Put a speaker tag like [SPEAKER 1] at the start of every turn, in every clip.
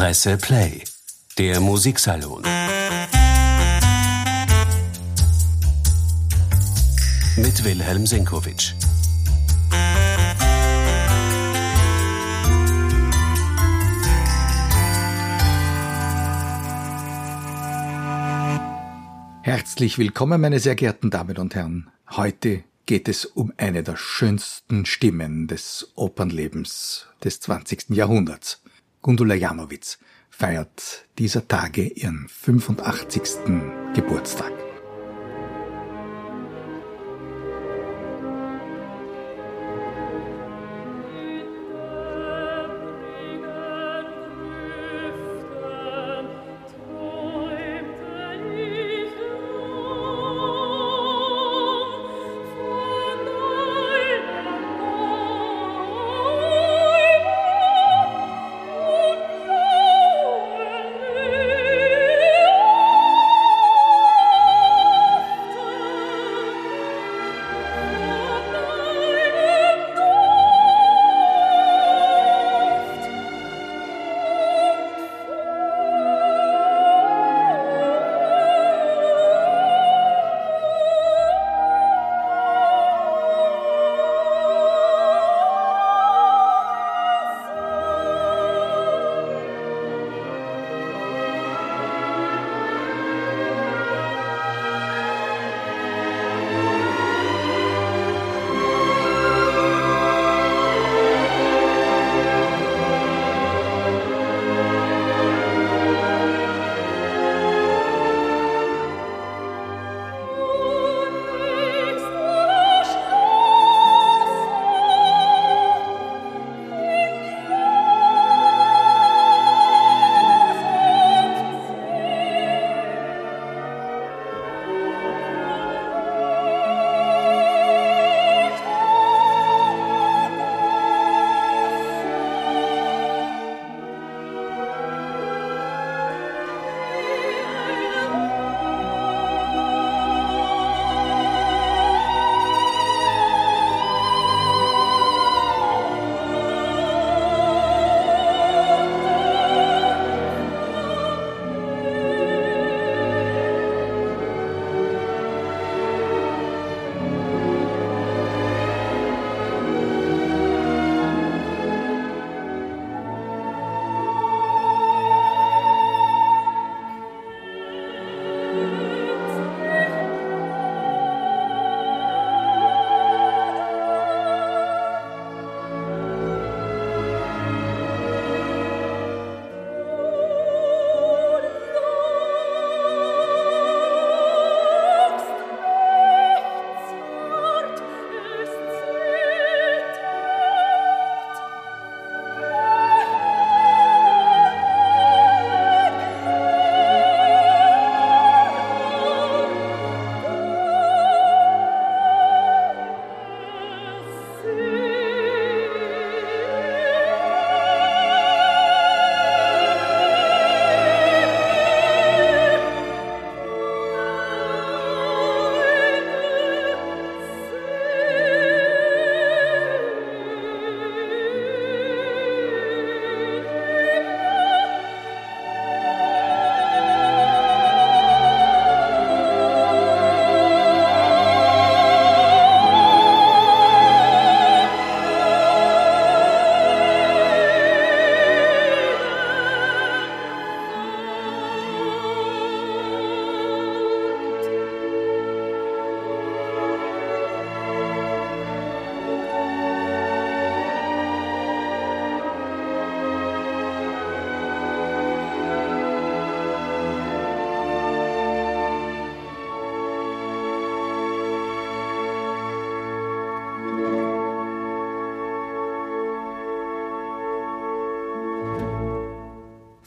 [SPEAKER 1] Presse Play, der Musiksalon. Mit Wilhelm Senkowitsch.
[SPEAKER 2] Herzlich willkommen, meine sehr geehrten Damen und Herren. Heute geht es um eine der schönsten Stimmen des Opernlebens des 20. Jahrhunderts. Gundula Janowitz feiert dieser Tage ihren 85. Geburtstag.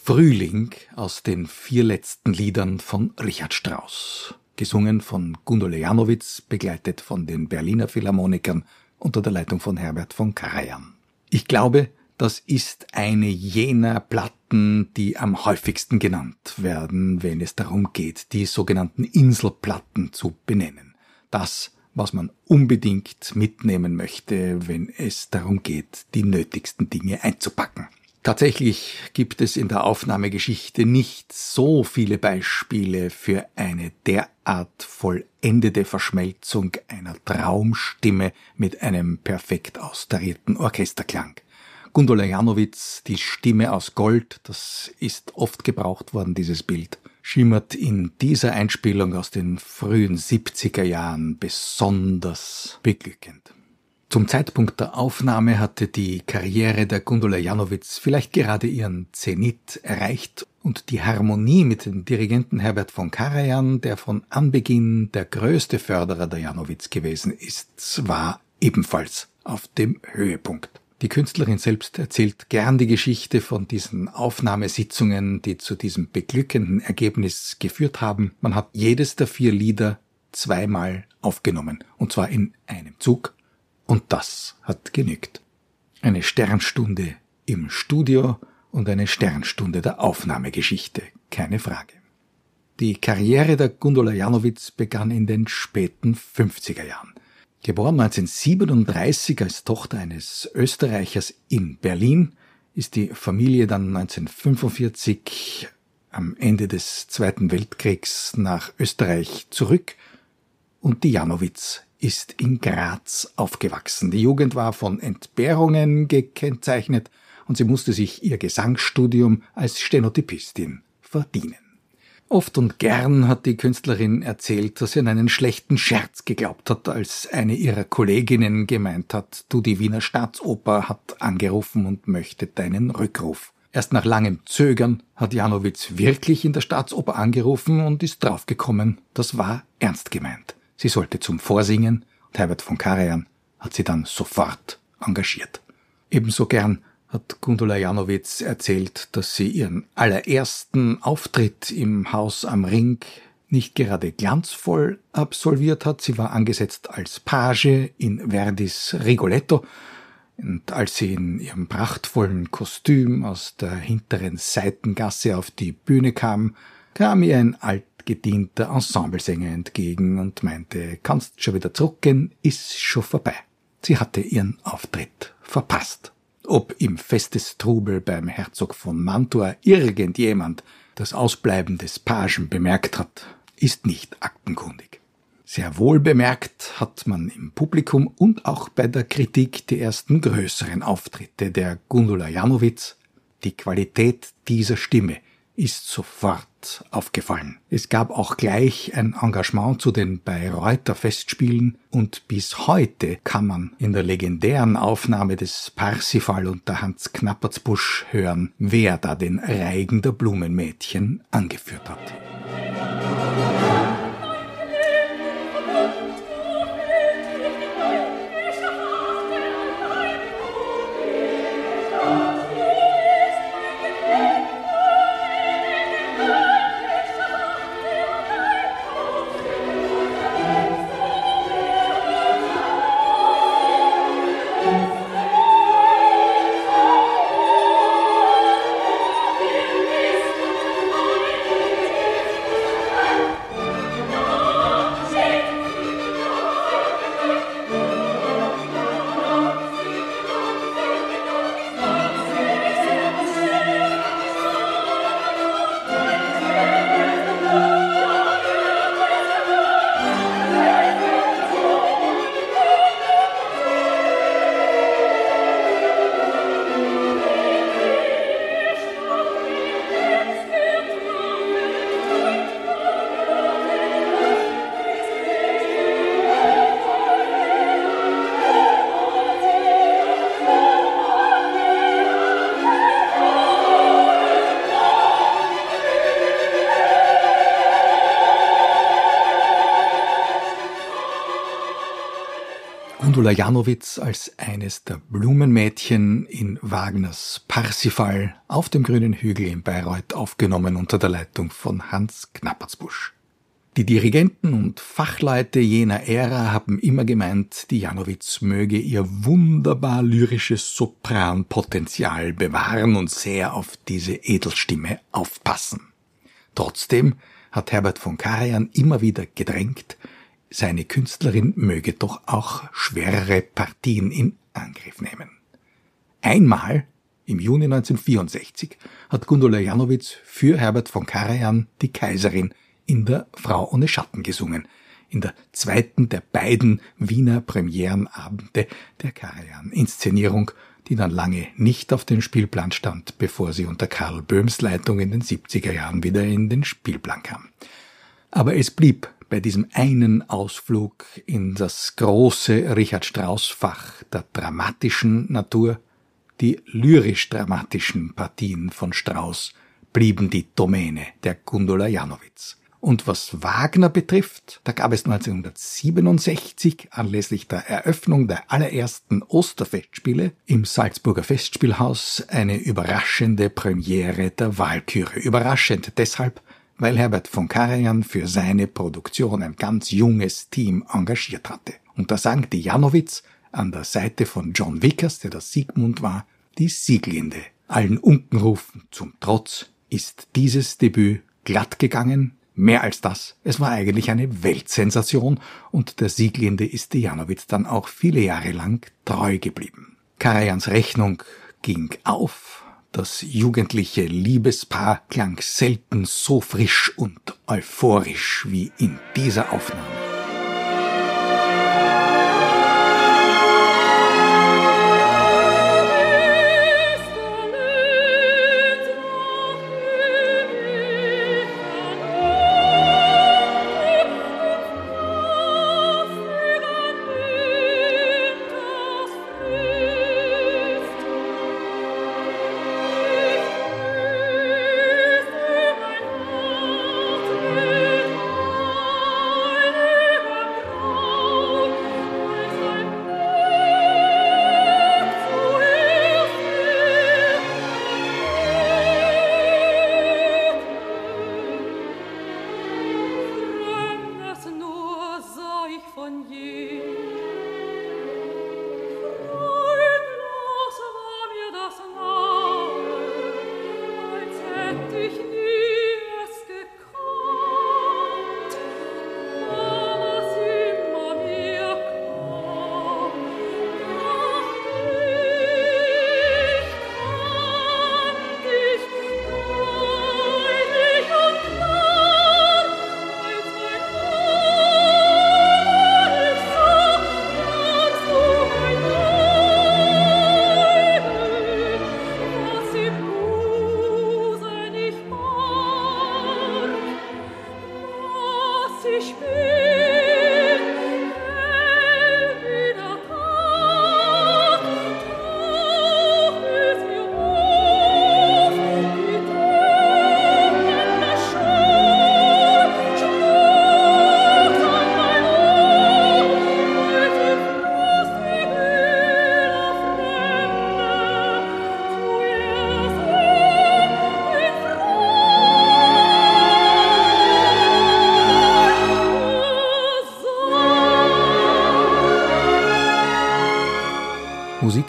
[SPEAKER 2] Frühling aus den vier letzten Liedern von Richard Strauss, gesungen von Gundula Janowitz, begleitet von den Berliner Philharmonikern unter der Leitung von Herbert von Karajan. Ich glaube, das ist eine jener Platten, die am häufigsten genannt werden, wenn es darum geht, die sogenannten Inselplatten zu benennen. Das, was man unbedingt mitnehmen möchte, wenn es darum geht, die nötigsten Dinge einzupacken. Tatsächlich gibt es in der Aufnahmegeschichte nicht so viele Beispiele für eine derart vollendete Verschmelzung einer Traumstimme mit einem perfekt austarierten Orchesterklang. Gundula Janowitz, die Stimme aus Gold, das ist oft gebraucht worden, dieses Bild, schimmert in dieser Einspielung aus den frühen 70er Jahren besonders beglückend. Zum Zeitpunkt der Aufnahme hatte die Karriere der Gundula Janowitz vielleicht gerade ihren Zenit erreicht und die Harmonie mit dem Dirigenten Herbert von Karajan, der von Anbeginn der größte Förderer der Janowitz gewesen ist, war ebenfalls auf dem Höhepunkt. Die Künstlerin selbst erzählt gern die Geschichte von diesen Aufnahmesitzungen, die zu diesem beglückenden Ergebnis geführt haben. Man hat jedes der vier Lieder zweimal aufgenommen, und zwar in einem Zug und das hat genügt. Eine Sternstunde im Studio und eine Sternstunde der Aufnahmegeschichte, keine Frage. Die Karriere der Gundula Janowitz begann in den späten 50er Jahren. Geboren 1937 als Tochter eines Österreichers in Berlin, ist die Familie dann 1945 am Ende des Zweiten Weltkriegs nach Österreich zurück und die Janowitz ist in Graz aufgewachsen. Die Jugend war von Entbehrungen gekennzeichnet und sie musste sich ihr Gesangsstudium als Stenotypistin verdienen. Oft und gern hat die Künstlerin erzählt, dass sie an einen schlechten Scherz geglaubt hat, als eine ihrer Kolleginnen gemeint hat, du die Wiener Staatsoper hat angerufen und möchte deinen Rückruf. Erst nach langem Zögern hat Janowitz wirklich in der Staatsoper angerufen und ist draufgekommen, das war ernst gemeint. Sie sollte zum Vorsingen und Herbert von Karajan hat sie dann sofort engagiert. Ebenso gern hat Gundula Janowitz erzählt, dass sie ihren allerersten Auftritt im Haus am Ring nicht gerade glanzvoll absolviert hat. Sie war angesetzt als Page in Verdis Rigoletto. Und als sie in ihrem prachtvollen Kostüm aus der hinteren Seitengasse auf die Bühne kam, kam ihr ein alt gedienter Ensemblesänger entgegen und meinte, kannst schon wieder zurückgehen, ist schon vorbei. Sie hatte ihren Auftritt verpasst. Ob im Festestrubel beim Herzog von Mantua irgendjemand das Ausbleiben des Pagen bemerkt hat, ist nicht aktenkundig. Sehr wohl bemerkt hat man im Publikum und auch bei der Kritik die ersten größeren Auftritte der Gundula Janowitz. Die Qualität dieser Stimme ist sofort aufgefallen. Es gab auch gleich ein Engagement zu den Bayreuther Festspielen und bis heute kann man in der legendären Aufnahme des Parsifal unter Hans Knappertsbusch hören, wer da den Reigen der Blumenmädchen angeführt hat. Gundula Janowitz als eines der Blumenmädchen in Wagners Parsifal auf dem grünen Hügel in Bayreuth aufgenommen unter der Leitung von Hans Knappertsbusch. Die Dirigenten und Fachleute jener Ära haben immer gemeint, die Janowitz möge ihr wunderbar lyrisches Sopranpotenzial bewahren und sehr auf diese Edelstimme aufpassen. Trotzdem hat Herbert von Karajan immer wieder gedrängt, seine Künstlerin möge doch auch schwerere Partien in Angriff nehmen. Einmal Im Juni 1964 hat Gundula Janowitz für Herbert von Karajan die Kaiserin in der Frau ohne Schatten gesungen, in der zweiten der beiden Wiener Premierenabende der Karajan-Inszenierung, die dann lange nicht auf den Spielplan stand, bevor sie unter Karl Böhms Leitung in den 70er Jahren wieder in den Spielplan kam. Aber es blieb bei diesem einen Ausflug in das große Richard Strauss Fach der dramatischen Natur, die lyrisch-dramatischen Partien von Strauss blieben die Domäne der Gundula Janowitz. Und was Wagner betrifft, da gab es 1967 anlässlich der Eröffnung der allerersten Osterfestspiele im Salzburger Festspielhaus eine überraschende Premiere der Walküre. Überraschend deshalb, weil Herbert von Karajan für seine Produktion ein ganz junges Team engagiert hatte. Und da sang die Janowitz an der Seite von John Vickers, der das Siegmund war, die Sieglinde. Allen Unkenrufen zum Trotz ist dieses Debüt glatt gegangen, Mehr als das, es war eigentlich eine Weltsensation und der Sieglinde ist Janowitz dann auch viele Jahre lang treu geblieben. Karajans Rechnung ging auf, das jugendliche Liebespaar klang selten so frisch und euphorisch wie in dieser Aufnahme.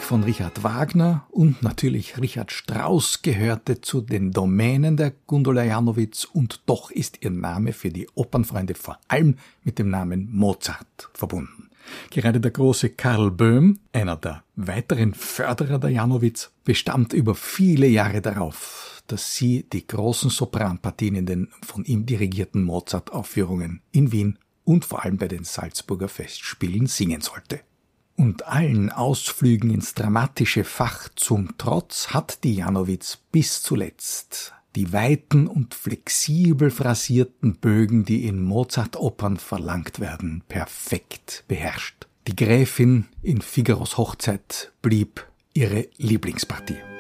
[SPEAKER 2] Von Richard Wagner und natürlich Richard Strauss gehörte zu den Domänen der Gundula Janowitz und doch ist ihr Name für die Opernfreunde vor allem mit dem Namen Mozart verbunden. Gerade der große Karl Böhm, einer der weiteren Förderer der Janowitz, bestand über viele Jahre darauf, dass sie die großen Sopranpartien in den von ihm dirigierten Mozart-Aufführungen in Wien und vor allem bei den Salzburger Festspielen singen sollte. Und allen Ausflügen ins dramatische Fach zum Trotz hat die Janowitz bis zuletzt die weiten und flexibel phrasierten Bögen, die in Mozart-Opern verlangt werden, perfekt beherrscht. Die Gräfin in Figaros Hochzeit blieb ihre Lieblingspartie.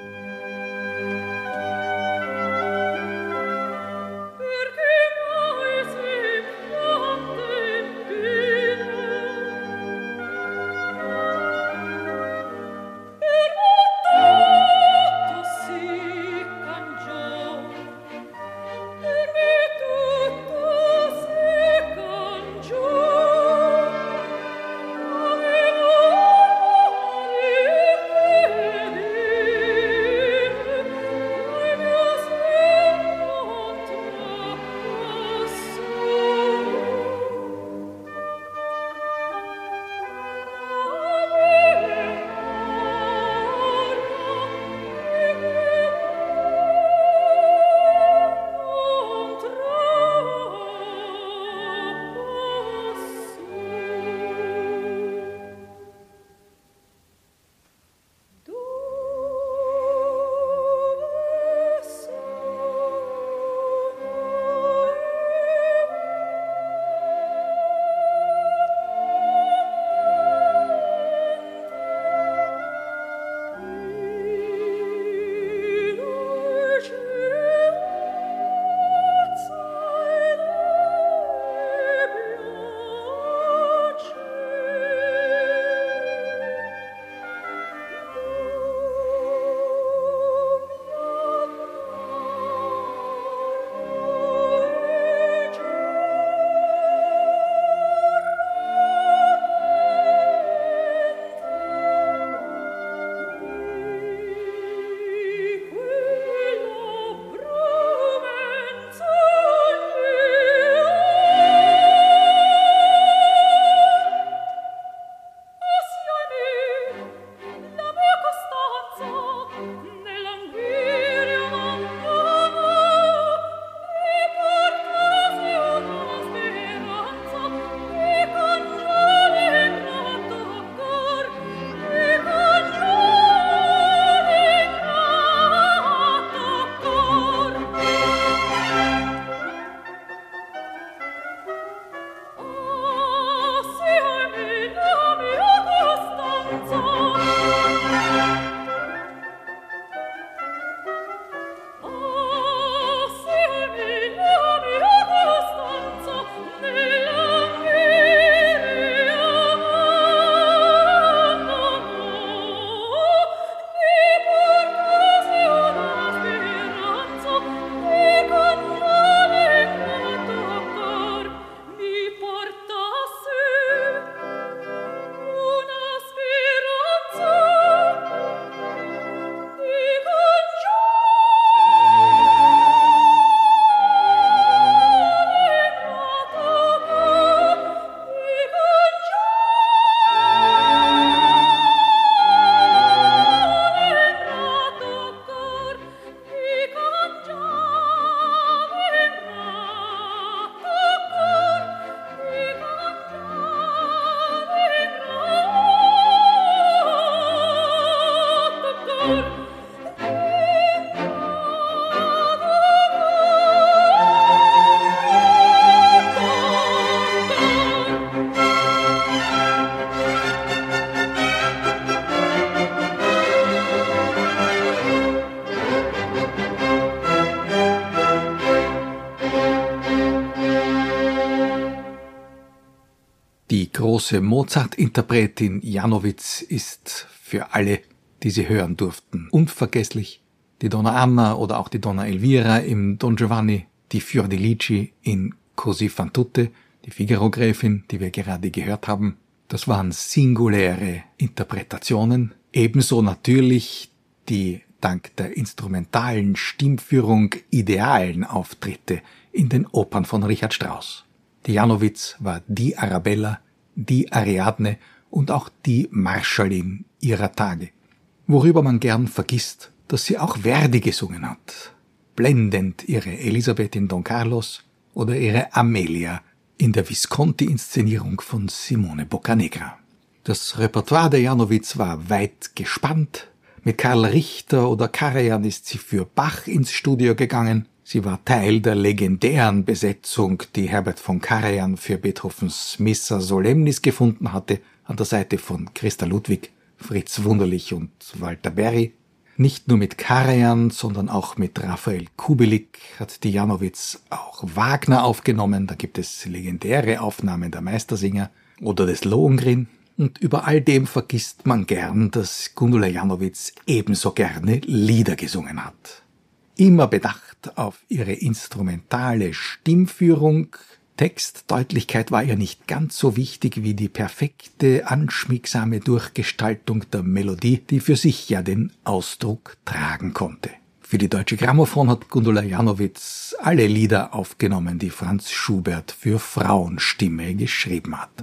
[SPEAKER 3] Große Mozart-Interpretin Janowitz ist für alle, die sie hören durften, unvergesslich. Die Donna Anna oder auch die Donna Elvira im Don Giovanni, die Fiordilici in Così fan tutte, die Figaro-Gräfin, die wir gerade gehört haben. Das waren singuläre Interpretationen, ebenso natürlich die dank der instrumentalen Stimmführung idealen Auftritte in den Opern von Richard Strauss. Die Janowitz war die Arabella, die Ariadne und auch die Marschallin ihrer Tage. Worüber man gern vergisst, dass sie auch Verdi gesungen hat. Blendend ihre Elisabeth in Don Carlos oder ihre Amelia in der Visconti-Inszenierung von Simone Boccanegra. Das Repertoire der Janowitz war weit gespannt. Mit Karl Richter oder Karajan ist sie für Bach ins Studio gegangen. Sie war Teil der legendären Besetzung, die Herbert von Karajan für Beethovens Missa Solemnis gefunden hatte, an der Seite von Christa Ludwig, Fritz Wunderlich und Walter Berry. Nicht nur mit Karajan, sondern auch mit Raphael Kubelik hat die Janowitz auch Wagner aufgenommen. Da gibt es legendäre Aufnahmen der Meistersinger oder des Lohengrin. Und über all dem vergisst man gern, dass Gundula Janowitz ebenso gerne Lieder gesungen hat. Immer bedacht auf ihre instrumentale Stimmführung, Textdeutlichkeit war ihr nicht ganz so wichtig wie die perfekte, anschmiegsame Durchgestaltung der Melodie, die für sich ja den Ausdruck tragen konnte. Für die Deutsche Grammophon hat Gundula Janowitz alle Lieder aufgenommen, die Franz Schubert für Frauenstimme geschrieben hat.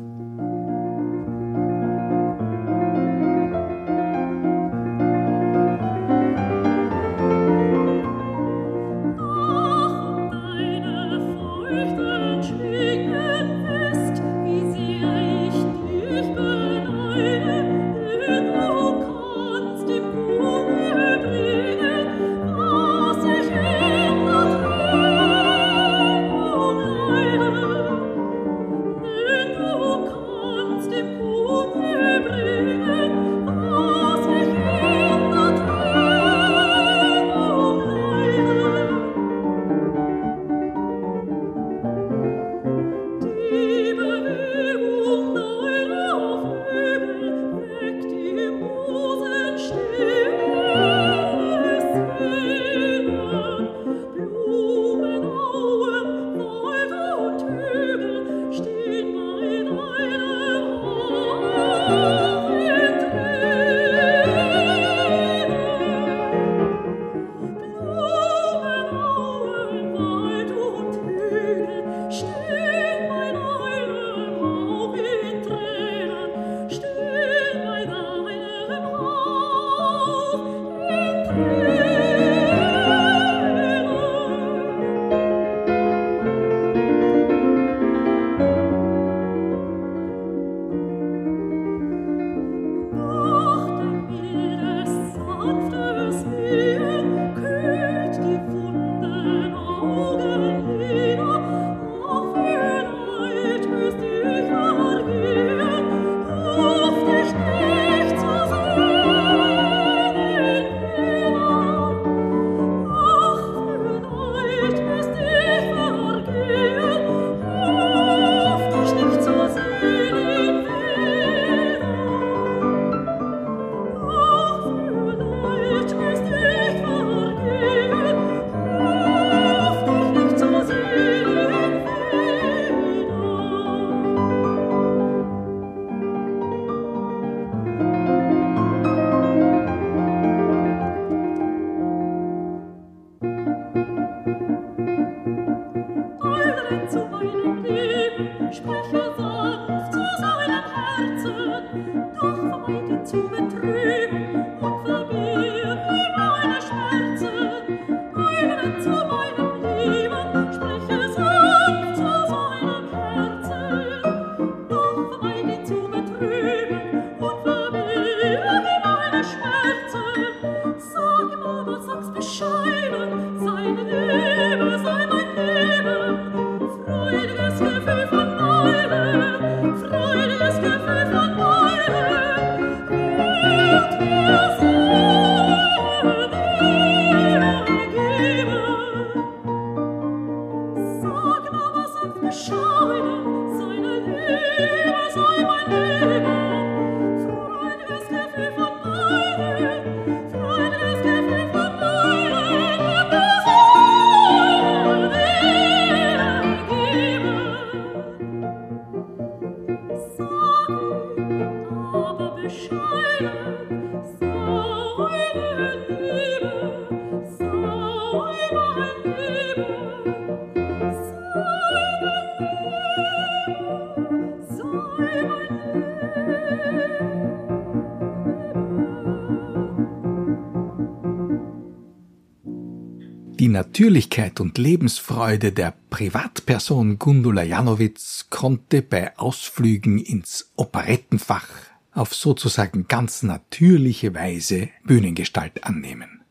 [SPEAKER 2] Natürlichkeit und Lebensfreude der Privatperson Gundula Janowitz konnte bei Ausflügen ins Operettenfach auf sozusagen ganz natürliche Weise Bühnengestalt annehmen.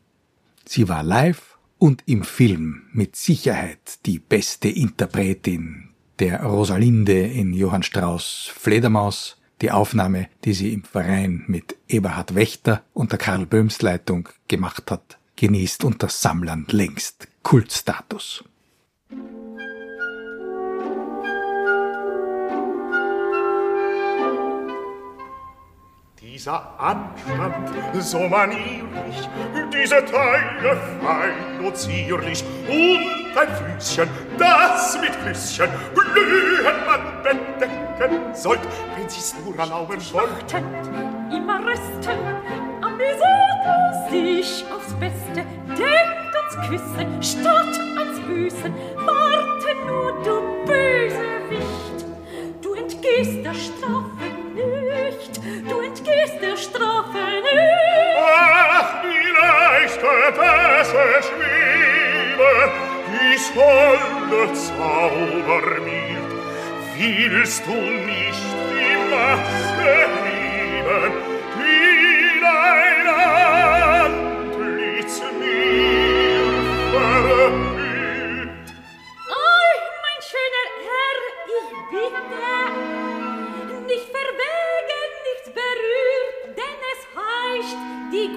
[SPEAKER 2] Sie war live und im Film mit Sicherheit die beste Interpretin der Rosalinde in Johann Strauss Fledermaus, die Aufnahme, die sie im Verein mit Eberhard Wächter unter Karl Böhms Leitung gemacht hat, genießt unter Sammlern längst Kultstatus.
[SPEAKER 4] Dieser Anstand so manierlich, diese Teile fein und zierlich und ein Füßchen, das mit Küsschen glühend man bedecken sollt, wenn sie's nur erlauben wollt.
[SPEAKER 3] Immer rösten, amüsiert sich aufs Beste, ans Küssen statt ans Büßen. Warte nur, du Bösewicht, du entgehst der Strafe nicht, du entgehst der Strafe nicht.
[SPEAKER 4] Ach, wie leicht besser schwebe, dies holde Zauber mild, willst du nicht die Maske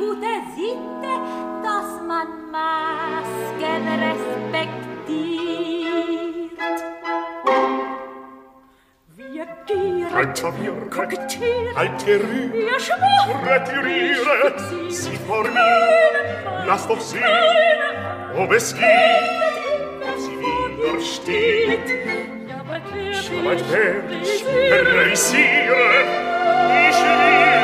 [SPEAKER 3] gute Sitte, dass man Masken respektiert. Wir
[SPEAKER 4] Papier,
[SPEAKER 3] kokettieren,
[SPEAKER 4] Alterü,
[SPEAKER 3] wir schwören,
[SPEAKER 4] retiriere
[SPEAKER 3] ich
[SPEAKER 4] sie
[SPEAKER 3] sie
[SPEAKER 4] vor mir,
[SPEAKER 3] keinem
[SPEAKER 4] lass doch sehen, ob es geht, ob sie widersteht.
[SPEAKER 3] Ich besiegen.
[SPEAKER 4] realisieren, ich will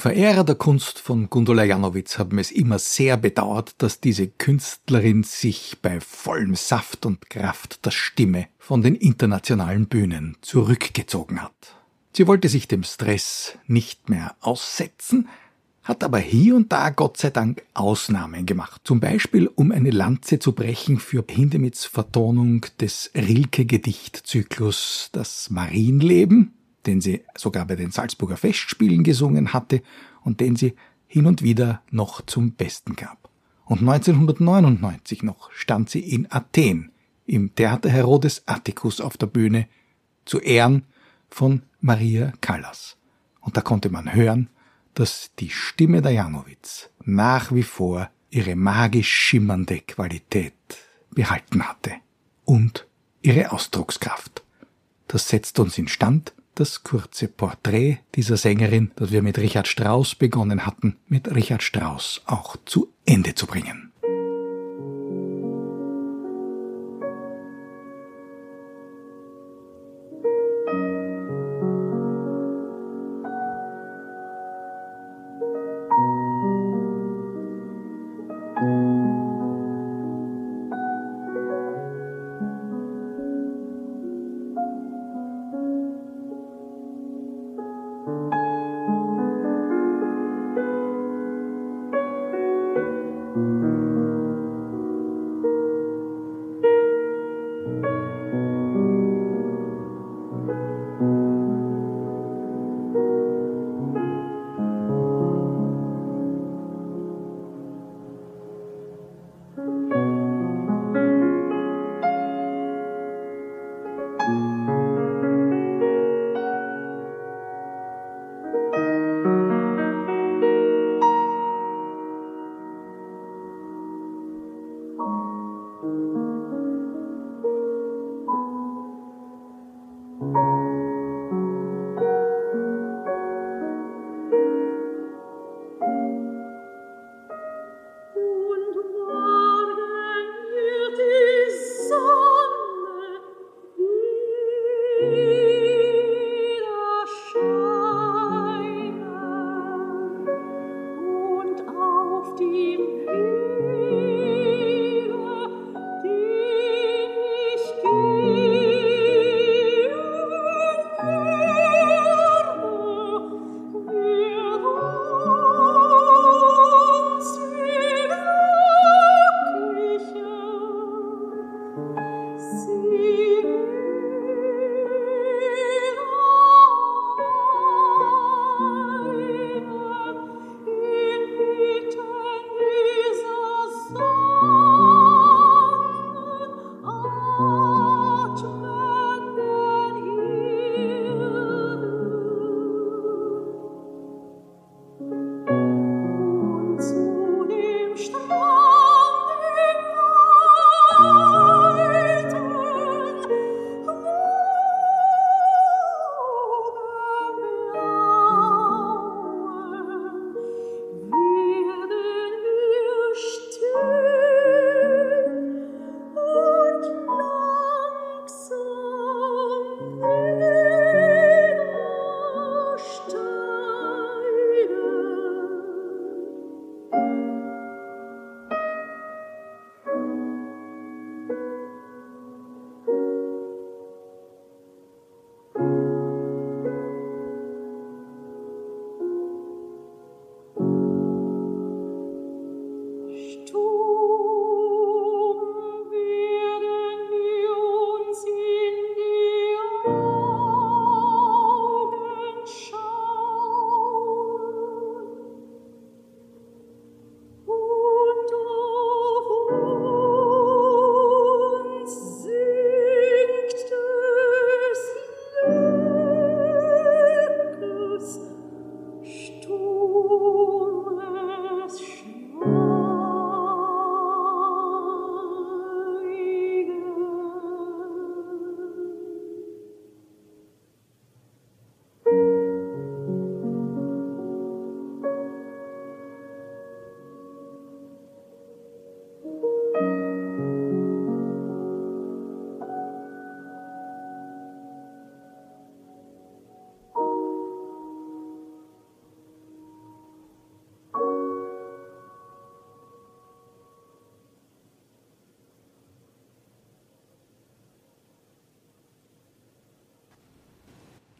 [SPEAKER 2] Verehrer der Kunst von Gundula Janowitz haben es immer sehr bedauert, dass diese Künstlerin sich bei vollem Saft und Kraft der Stimme von den internationalen Bühnen zurückgezogen hat. Sie wollte sich dem Stress nicht mehr aussetzen, hat aber hier und da Gott sei Dank Ausnahmen gemacht. Zum Beispiel, um eine Lanze zu brechen für Hindemiths Vertonung des Rilke-Gedichtzyklus Das Marienleben, den sie sogar bei den Salzburger Festspielen gesungen hatte und den sie hin und wieder noch zum Besten gab. Und 1999 noch stand sie in Athen im Theater Herodes Atticus auf der Bühne zu Ehren von Maria Callas. Und da konnte man hören, dass die Stimme der Janowitz nach wie vor ihre magisch schimmernde Qualität behalten hatte und ihre Ausdruckskraft. Das setzt uns in Stand, das kurze Porträt dieser Sängerin, das wir mit Richard Strauss begonnen hatten, mit Richard Strauss auch zu Ende zu bringen.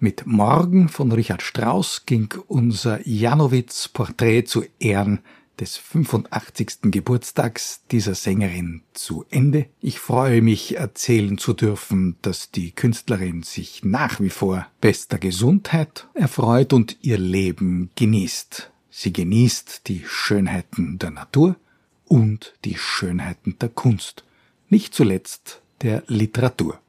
[SPEAKER 2] Mit Morgen von Richard Strauss ging unser Janowitz-Porträt zu Ehren des 85. Geburtstags dieser Sängerin zu Ende. Ich freue mich erzählen zu dürfen, dass die Künstlerin sich nach wie vor bester Gesundheit erfreut und ihr Leben genießt. Sie genießt die Schönheiten der Natur und die Schönheiten der Kunst, nicht zuletzt der Literatur.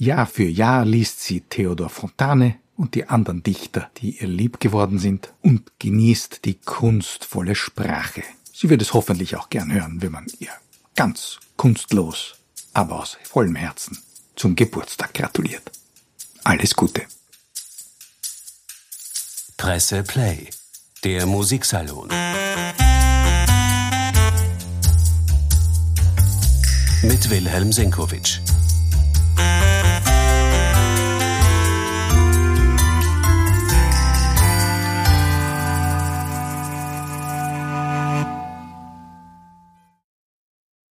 [SPEAKER 2] Jahr für Jahr liest sie Theodor Fontane und die anderen Dichter, die ihr lieb geworden sind, und genießt die kunstvolle Sprache. Sie wird es hoffentlich auch gern hören, wenn man ihr ganz kunstlos, aber aus vollem Herzen zum Geburtstag gratuliert. Alles Gute.
[SPEAKER 1] Presse Play, der Musiksalon. Mit Wilhelm Senkowitsch.